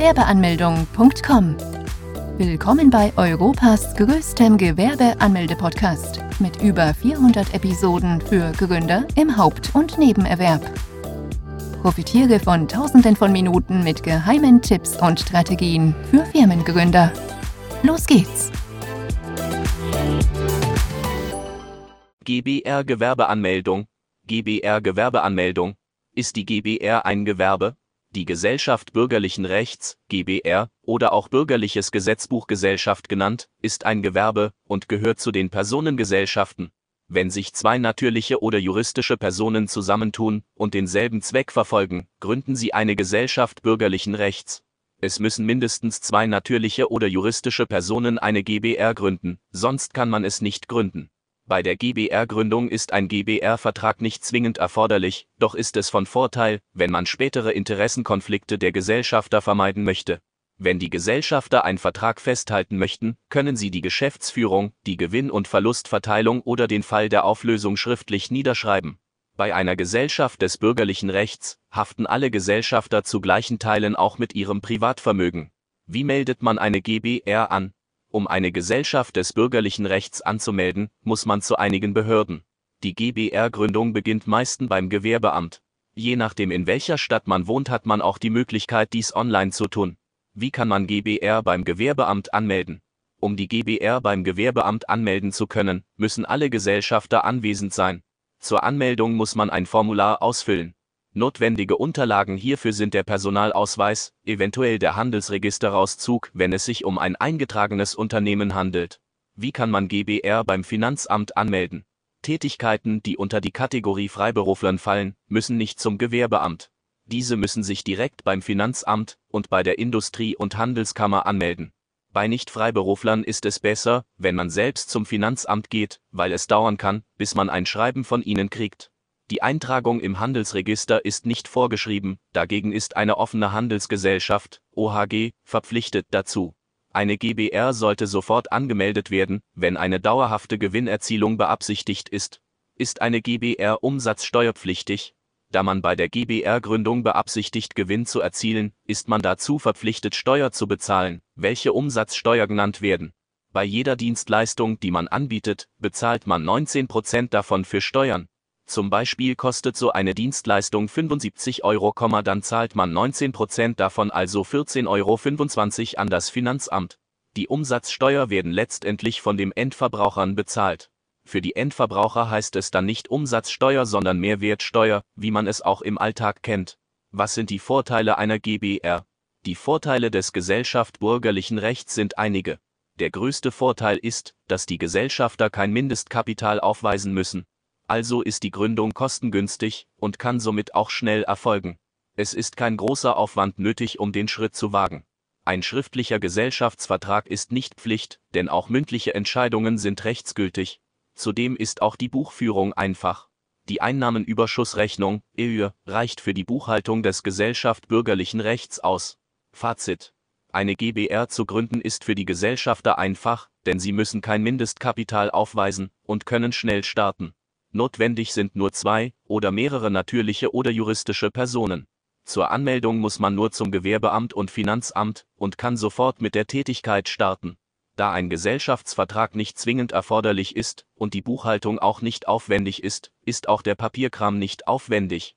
www.gewerbeanmeldung.com. Willkommen bei Europas größtem Gewerbeanmelde-Podcast mit über 400 Episoden für Gründer im Haupt- und Nebenerwerb. Profitiere von Tausenden von Minuten mit geheimen Tipps und Strategien für Firmengründer. Los geht's! GBR Gewerbeanmeldung GBR Gewerbeanmeldung Ist die GBR ein Gewerbe? Die Gesellschaft bürgerlichen Rechts, GBR, oder auch Bürgerliches Gesetzbuch Gesellschaft genannt, ist ein Gewerbe und gehört zu den Personengesellschaften. Wenn sich zwei natürliche oder juristische Personen zusammentun und denselben Zweck verfolgen, gründen sie eine Gesellschaft bürgerlichen Rechts. Es müssen mindestens zwei natürliche oder juristische Personen eine GBR gründen, sonst kann man es nicht gründen. Bei der GBR-Gründung ist ein GBR-Vertrag nicht zwingend erforderlich, doch ist es von Vorteil, wenn man spätere Interessenkonflikte der Gesellschafter vermeiden möchte. Wenn die Gesellschafter einen Vertrag festhalten möchten, können sie die Geschäftsführung, die Gewinn- und Verlustverteilung oder den Fall der Auflösung schriftlich niederschreiben. Bei einer Gesellschaft des bürgerlichen Rechts haften alle Gesellschafter zu gleichen Teilen auch mit ihrem Privatvermögen. Wie meldet man eine GBR an? Um eine Gesellschaft des bürgerlichen Rechts anzumelden, muss man zu einigen Behörden. Die GBR-Gründung beginnt meistens beim Gewerbeamt. Je nachdem in welcher Stadt man wohnt, hat man auch die Möglichkeit, dies online zu tun. Wie kann man GBR beim Gewerbeamt anmelden? Um die GBR beim Gewerbeamt anmelden zu können, müssen alle Gesellschafter anwesend sein. Zur Anmeldung muss man ein Formular ausfüllen. Notwendige Unterlagen hierfür sind der Personalausweis, eventuell der Handelsregisterauszug, wenn es sich um ein eingetragenes Unternehmen handelt. Wie kann man GBR beim Finanzamt anmelden? Tätigkeiten, die unter die Kategorie Freiberuflern fallen, müssen nicht zum Gewerbeamt. Diese müssen sich direkt beim Finanzamt und bei der Industrie- und Handelskammer anmelden. Bei Nicht-Freiberuflern ist es besser, wenn man selbst zum Finanzamt geht, weil es dauern kann, bis man ein Schreiben von ihnen kriegt. Die Eintragung im Handelsregister ist nicht vorgeschrieben, dagegen ist eine offene Handelsgesellschaft, OHG, verpflichtet dazu. Eine GBR sollte sofort angemeldet werden, wenn eine dauerhafte Gewinnerzielung beabsichtigt ist. Ist eine GBR umsatzsteuerpflichtig? Da man bei der GBR-Gründung beabsichtigt, Gewinn zu erzielen, ist man dazu verpflichtet, Steuer zu bezahlen, welche Umsatzsteuer genannt werden. Bei jeder Dienstleistung, die man anbietet, bezahlt man 19% davon für Steuern. Zum Beispiel kostet so eine Dienstleistung 75 Euro, dann zahlt man 19% davon, also 14,25 Euro an das Finanzamt. Die Umsatzsteuer werden letztendlich von dem Endverbrauchern bezahlt. Für die Endverbraucher heißt es dann nicht Umsatzsteuer, sondern Mehrwertsteuer, wie man es auch im Alltag kennt. Was sind die Vorteile einer GBR? Die Vorteile des Gesellschaft bürgerlichen Rechts sind einige. Der größte Vorteil ist, dass die Gesellschafter kein Mindestkapital aufweisen müssen, also ist die Gründung kostengünstig und kann somit auch schnell erfolgen. Es ist kein großer Aufwand nötig, um den Schritt zu wagen. Ein schriftlicher Gesellschaftsvertrag ist nicht Pflicht, denn auch mündliche Entscheidungen sind rechtsgültig. Zudem ist auch die Buchführung einfach. Die Einnahmenüberschussrechnung, EÜ, reicht für die Buchhaltung des Gesellschaft bürgerlichen Rechts aus. Fazit. Eine GBR zu gründen ist für die Gesellschafter einfach, denn sie müssen kein Mindestkapital aufweisen und können schnell starten. Notwendig sind nur zwei oder mehrere natürliche oder juristische Personen. Zur Anmeldung muss man nur zum Gewerbeamt und Finanzamt und kann sofort mit der Tätigkeit starten. Da ein Gesellschaftsvertrag nicht zwingend erforderlich ist und die Buchhaltung auch nicht aufwendig ist, ist auch der Papierkram nicht aufwendig.